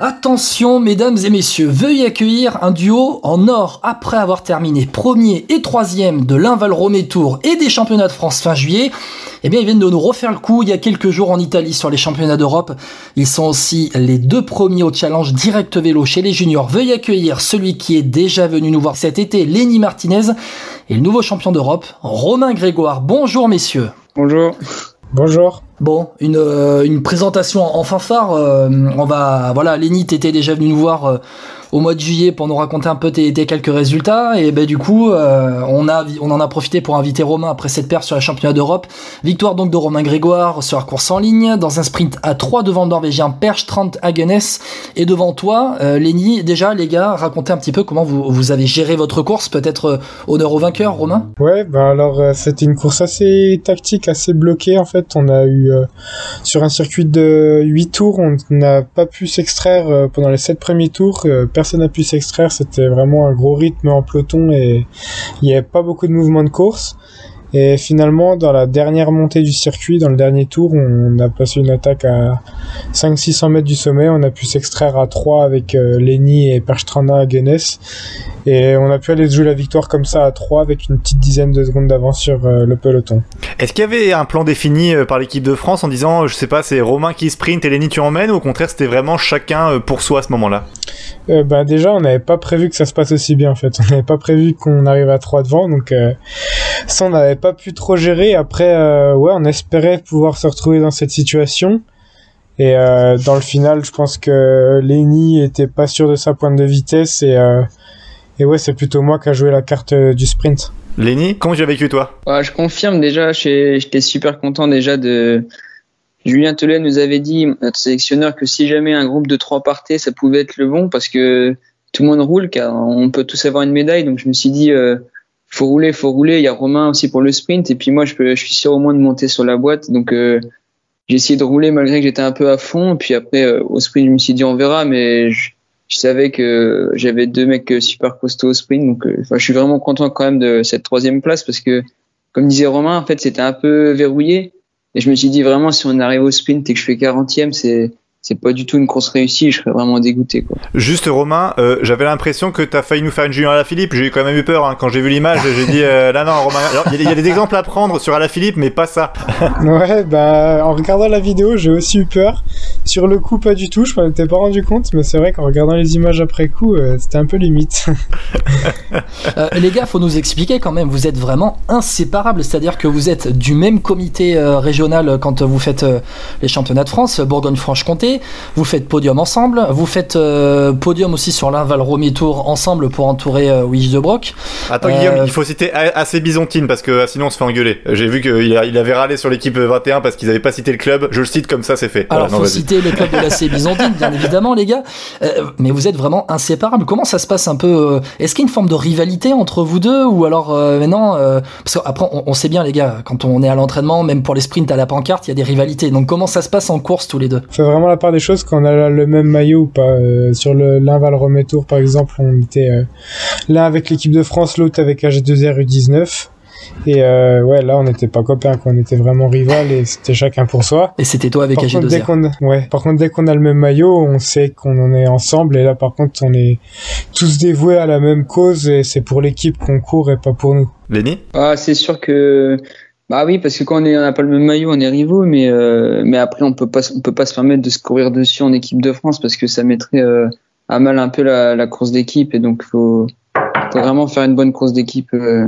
Attention, mesdames et messieurs, veuillez accueillir un duo en or après avoir terminé premier et troisième de l'Inval Romé Tour et des championnats de France fin juillet. Eh bien, ils viennent de nous refaire le coup il y a quelques jours en Italie sur les championnats d'Europe. Ils sont aussi les deux premiers au challenge direct vélo chez les juniors. Veuillez accueillir celui qui est déjà venu nous voir cet été, Lenny Martinez, et le nouveau champion d'Europe, Romain Grégoire. Bonjour, messieurs. Bonjour. Bonjour. Bon, une, euh, une présentation en fanfare. euh, on va, voilà, Lenny, t'étais déjà venu nous voir euh, au mois de juillet pour nous raconter un peu tes, quelques résultats. Et ben du coup, euh, on a, on en a profité pour inviter Romain après cette perte sur les championnats d'Europe. Victoire donc de Romain Grégoire sur la course en ligne dans un sprint à 3 devant le Norvégien Perch 30 Hagenes et devant toi, Lenny. Déjà, les gars, racontez un petit peu comment vous, vous avez géré votre course. Peut-être honneur au vainqueur, Romain? Ouais, bah alors c'était une course assez tactique, assez bloquée en fait. On a eu euh, sur un circuit de 8 tours, on n'a pas pu s'extraire euh, pendant les 7 premiers tours. euh, personne n'a pu s'extraire, c'était vraiment un gros rythme en peloton et il n'y avait pas beaucoup de mouvements de course. Et finalement, dans la dernière montée du circuit, dans le dernier tour, on a passé une attaque à 500-600 mètres du sommet. On a pu s'extraire à 3 avec euh, Lenny et Perstrana à Guinness. Et on a pu aller jouer la victoire comme ça à 3 avec une petite dizaine de secondes d'avance sur euh, le peloton. Est-ce qu'il y avait un plan défini euh, par l'équipe de France en disant, je sais pas, c'est Romain qui sprint et Lenny tu emmènes, ou au contraire c'était vraiment chacun euh, pour soi à ce moment-là? Euh, bah déjà, on n'avait pas prévu que ça se passe aussi bien en fait. On n'avait pas prévu qu'on arrive à 3 devant, donc ça on n'avait pas pu trop gérer. Après, euh, ouais, on espérait pouvoir se retrouver dans cette situation. Et euh, dans le final, je pense que Lenny était pas sûr de sa pointe de vitesse et euh, et ouais, c'est plutôt moi qui a joué la carte du sprint. Lenny, comment tu as vécu toi? Ouais, je confirme déjà, j'étais super content déjà de. Julien Telet nous avait dit, notre sélectionneur, que si jamais un groupe de trois partait, ça pouvait être le bon parce que tout le monde roule, car on peut tous avoir une médaille. Donc je me suis dit, euh, faut rouler, faut rouler. Il y a Romain aussi pour le sprint et puis moi je, peux, je suis sûr au moins de monter sur la boîte. Donc euh, j'ai essayé de rouler malgré que j'étais un peu à fond. Puis après euh, au sprint, je me suis dit on verra, mais je, je savais que j'avais deux mecs euh, super costauds au sprint. Donc euh, je suis vraiment content quand même de cette troisième place parce que comme disait Romain, en fait, c'était un peu verrouillé. Et je me suis dit vraiment, si on arrive au sprint et que je fais 40e, c'est c'est pas du tout une course réussie. Je serais vraiment dégoûté. Quoi. Juste Romain, euh, j'avais l'impression que t'as failli nous faire une Julien Alaphilippe, j'ai quand même eu peur hein. quand j'ai vu l'image, j'ai dit euh, là non Romain, il y, a des- il y a des exemples à prendre sur Alaphilippe mais pas ça. Ouais, bah en regardant la vidéo, j'ai aussi eu peur. Sur le coup, pas du tout. Je m'en étais pas rendu compte, mais c'est vrai qu'en regardant les images après coup, euh, c'était un peu limite. Euh, les gars, faut nous expliquer quand même. Vous êtes vraiment inséparables, c'est-à-dire que vous êtes du même comité euh, régional quand vous faites euh, les championnats de France, Bourgogne-Franche-Comté. Vous faites podium ensemble. Vous faites euh, podium aussi sur l'Inval Romé Tour ensemble pour entourer euh, Wish de Broc. Attends Euh, Guillaume, il faut citer A- assez Byzantine parce que euh, sinon on se fait engueuler. J'ai vu qu'il a- il avait râlé sur l'équipe 21 parce qu'ils avaient pas cité le club, je le cite comme ça c'est fait. Alors, Voilà, non, faut vas-y. citer le club de la C Byzantine, bien évidemment, les gars. Euh, mais vous êtes vraiment inséparables. Comment ça se passe un peu euh, Est-ce qu'il y a une forme de rivalité entre vous deux ou alors euh, maintenant euh, Parce qu'après, on, on sait bien, les gars, quand on est à l'entraînement, même pour les sprints à la pancarte, il y a des rivalités. Donc, comment ça se passe en course tous les deux? Fait vraiment la des choses quand on a le même maillot ou pas. Euh, sur le l'Inval Romé Tour, par exemple, on était euh, l'un avec l'équipe de France, l'autre avec AG2R U19. Et euh, ouais, là, on n'était pas copains, quoi. on était vraiment rival et c'était chacun pour soi. Et c'était toi avec Par contre, dès AG2R. qu'on a, ouais, par contre, dès qu'on a le même maillot, on sait qu'on en est ensemble. Et là, par contre, on est tous dévoués à la même cause et c'est pour l'équipe qu'on court et pas pour nous. Lenny Ah, c'est sûr que. Bah oui, parce que quand on est- on n'a pas le même maillot, on est rivaux, mais euh, mais après on peut pas on peut pas se permettre de se courir dessus en équipe de France parce que ça mettrait euh, à mal un peu la, course d'équipe et donc faut faut vraiment faire une bonne course d'équipe. euh,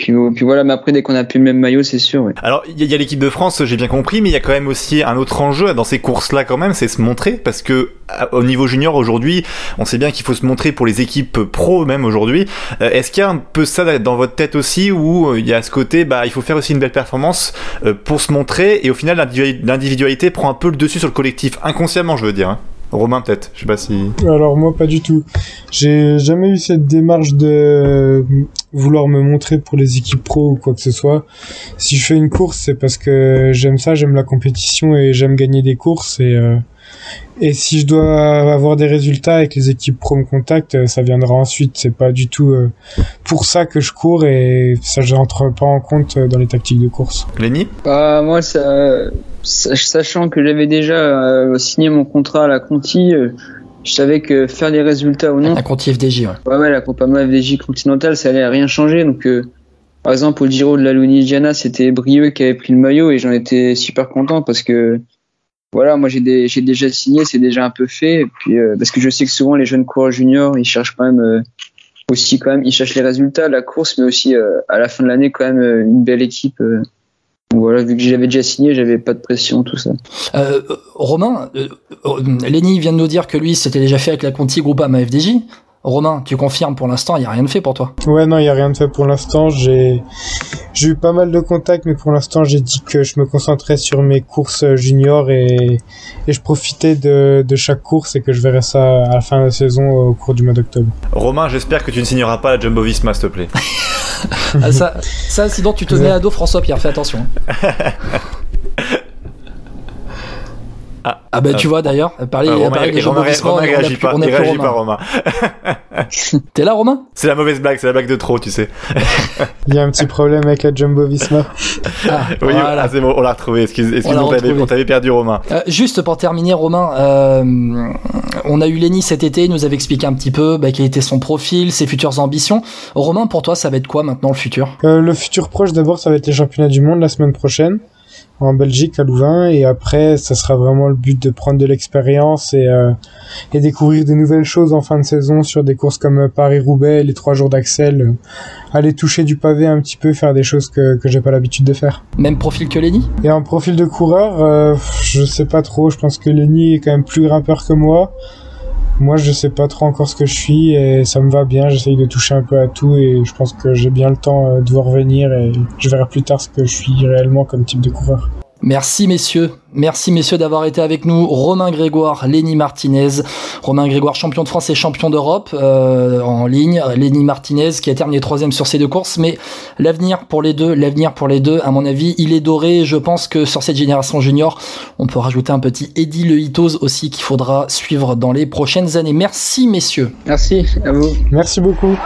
puis, puis voilà, mais après dès qu'on a plus le même maillot, c'est sûr. Ouais. Alors, il y a- il y a, l'équipe de France, j'ai bien compris, mais il y a quand même aussi un autre enjeu dans ces courses-là quand même, c'est se montrer, parce que au niveau junior aujourd'hui, on sait bien qu'il faut se montrer pour les équipes pro même aujourd'hui. Euh, Est-ce qu'il y a un peu ça dans votre tête aussi, où euh, il y a ce côté, bah, il faut faire aussi une belle performance euh, pour se montrer, et au final, l'individu- l'individualité prend un peu le dessus sur le collectif, inconsciemment, je veux dire. hein. Romain peut-être, je sais pas si. Alors moi pas du tout. J'ai jamais eu cette démarche de vouloir me montrer pour les équipes pro ou quoi que ce soit. Si je fais une course, c'est parce que j'aime ça, j'aime la compétition et j'aime gagner des courses et euh, et si je dois avoir des résultats avec les équipes pro me contactent, euh, ça viendra ensuite. C'est pas du tout euh, pour ça que je cours et ça je rentre pas en compte dans les tactiques de course. Lenny? Bah, Moi, ça, sachant que j'avais déjà euh, signé mon contrat à la Conti, je savais que faire des résultats ou non. La Conti FDJ, ouais. Ouais, ouais, la Compagnie FDJ Continentale, ça allait rien changer. Donc, par exemple, au Giro de la Lunigiana, c'était Brieux qui avait pris le maillot et j'en étais super content parce que voilà, moi j'ai déjà signé, c'est déjà un peu fait. Et puis euh, parce que je sais que souvent les jeunes coureurs juniors, ils cherchent quand même euh, aussi quand même, ils cherchent les résultats, la course, mais aussi euh, à la fin de l'année quand même une belle équipe. Voilà, vu que j'avais déjà signé, j'avais pas de pression, tout ça. Romain, Lenny vient de nous dire que lui c'était déjà fait avec la Conti Groupama FDJ. Romain, tu confirmes pour l'instant, il n'y a rien de fait pour toi? Ouais, non, il n'y a rien de fait pour l'instant. J'ai j'ai eu pas mal de contacts, mais pour l'instant, j'ai dit que je me concentrais sur mes courses juniors et, et je profitais de, de chaque course et que je verrais ça à la fin de la saison au cours du mois d'octobre. Romain, j'espère que tu ne signeras pas la Jumbo Visma, s'il te plaît. ah, ça, ça, sinon tu te mets à dos François Pierre, fais attention. Ah, ah ben tu vois d'ailleurs, parler, euh, parler des Romain, Romain, réagit pas, on réagit pas Romain. T'es là Romain? C'est la mauvaise blague, c'est la blague de trop, tu sais. Il y a un petit problème avec la Jumbo Visma. Ah, oui, voilà. ah, c'est bon, on l'a retrouvé. Excuse, excuse on, t'avait perdu Romain. Euh, juste pour terminer, Romain, euh, on a eu Lenny cet été, il nous avait expliqué un petit peu bah, quel était son profil, ses futures ambitions. Romain, pour toi, ça va être quoi maintenant le futur? Euh, Le futur proche, d'abord, ça va être les championnats du monde la semaine prochaine en Belgique à Louvain et après ça sera vraiment le but de prendre de l'expérience et, euh, et découvrir de nouvelles choses en fin de saison sur des courses comme Paris-Roubaix, les trois jours d'Axel, euh, aller toucher du pavé un petit peu, faire des choses que, que j'ai pas l'habitude de faire. Même profil que Lenny? Et en profil de coureur, euh, je sais pas trop, je pense que Lenny est quand même plus grimpeur que moi. Moi, je sais pas trop encore ce que je suis et ça me va bien. J'essaye de toucher un peu à tout et je pense que j'ai bien le temps euh, de voir venir et je verrai plus tard ce que je suis réellement comme type de coureur. Merci messieurs, merci messieurs d'avoir été avec nous. Romain Grégoire, Lenny Martinez, Romain Grégoire champion de France et champion d'Europe euh, en ligne, Lenny Martinez qui a terminé troisième sur ces deux courses, mais l'avenir pour les deux, l'avenir pour les deux, à mon avis, il est doré. Je pense que sur cette génération junior, on peut rajouter un petit Eddie Le Hitos aussi qu'il faudra suivre dans les prochaines années. Merci messieurs. Merci à vous. Merci beaucoup.